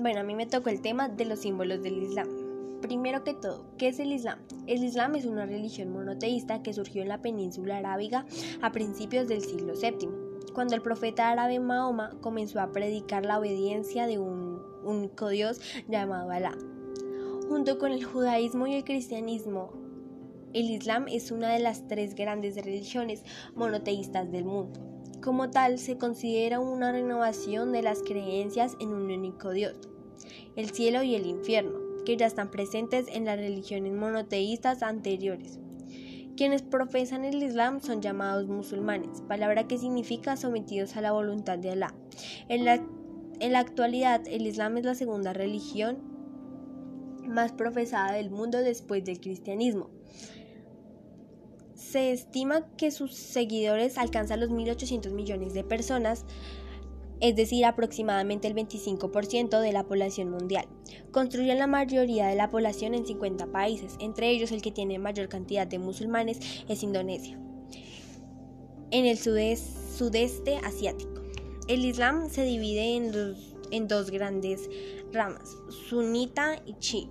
Bueno, a mí me tocó el tema de los símbolos del Islam. Primero que todo, ¿qué es el Islam? El Islam es una religión monoteísta que surgió en la península arábiga a principios del siglo VII, cuando el profeta árabe Mahoma comenzó a predicar la obediencia de un único Dios llamado Alá. Junto con el judaísmo y el cristianismo, el Islam es una de las tres grandes religiones monoteístas del mundo. Como tal, se considera una renovación de las creencias en un único Dios, el cielo y el infierno, que ya están presentes en las religiones monoteístas anteriores. Quienes profesan el Islam son llamados musulmanes, palabra que significa sometidos a la voluntad de Alá. En la, en la actualidad, el Islam es la segunda religión más profesada del mundo después del cristianismo. Se estima que sus seguidores alcanzan los 1.800 millones de personas, es decir, aproximadamente el 25% de la población mundial. Construyen la mayoría de la población en 50 países, entre ellos el que tiene mayor cantidad de musulmanes es Indonesia, en el sudeste, asiático. El Islam se divide en dos, en dos grandes ramas, sunita y chi.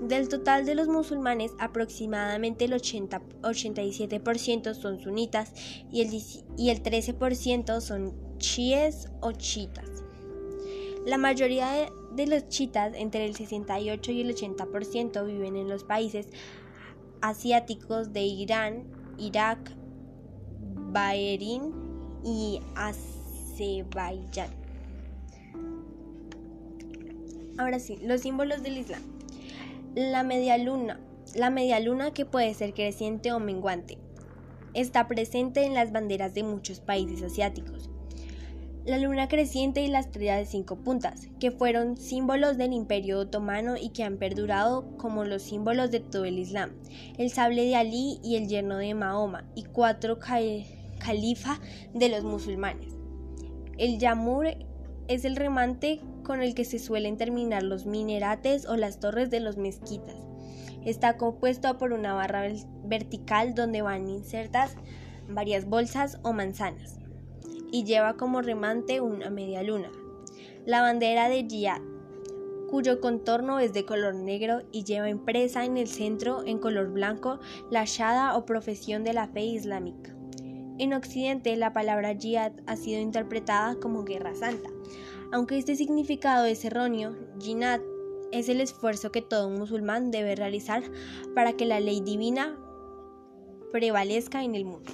Del total de los musulmanes, aproximadamente el 80, 87% son sunitas y el, y el 13% son chiíes o chiitas. La mayoría de, de los chiitas, entre el 68 y el 80%, viven en los países asiáticos de Irán, Irak, Bahrein y Azerbaiyán. Ahora sí, los símbolos del Islam. La media luna. La media luna que puede ser creciente o menguante. Está presente en las banderas de muchos países asiáticos. La luna creciente y la estrella de cinco puntas, que fueron símbolos del imperio otomano y que han perdurado como los símbolos de todo el Islam. El sable de Ali y el yerno de Mahoma y cuatro califa de los musulmanes. El yamur es el remante con el que se suelen terminar los minerates o las torres de los mezquitas. Está compuesto por una barra vertical donde van insertas varias bolsas o manzanas y lleva como remante una media luna. La bandera de Jihad, cuyo contorno es de color negro y lleva impresa en el centro en color blanco la shada o profesión de la fe islámica. En Occidente la palabra jihad ha sido interpretada como guerra santa, aunque este significado es erróneo, Jinat es el esfuerzo que todo musulmán debe realizar para que la ley divina prevalezca en el mundo.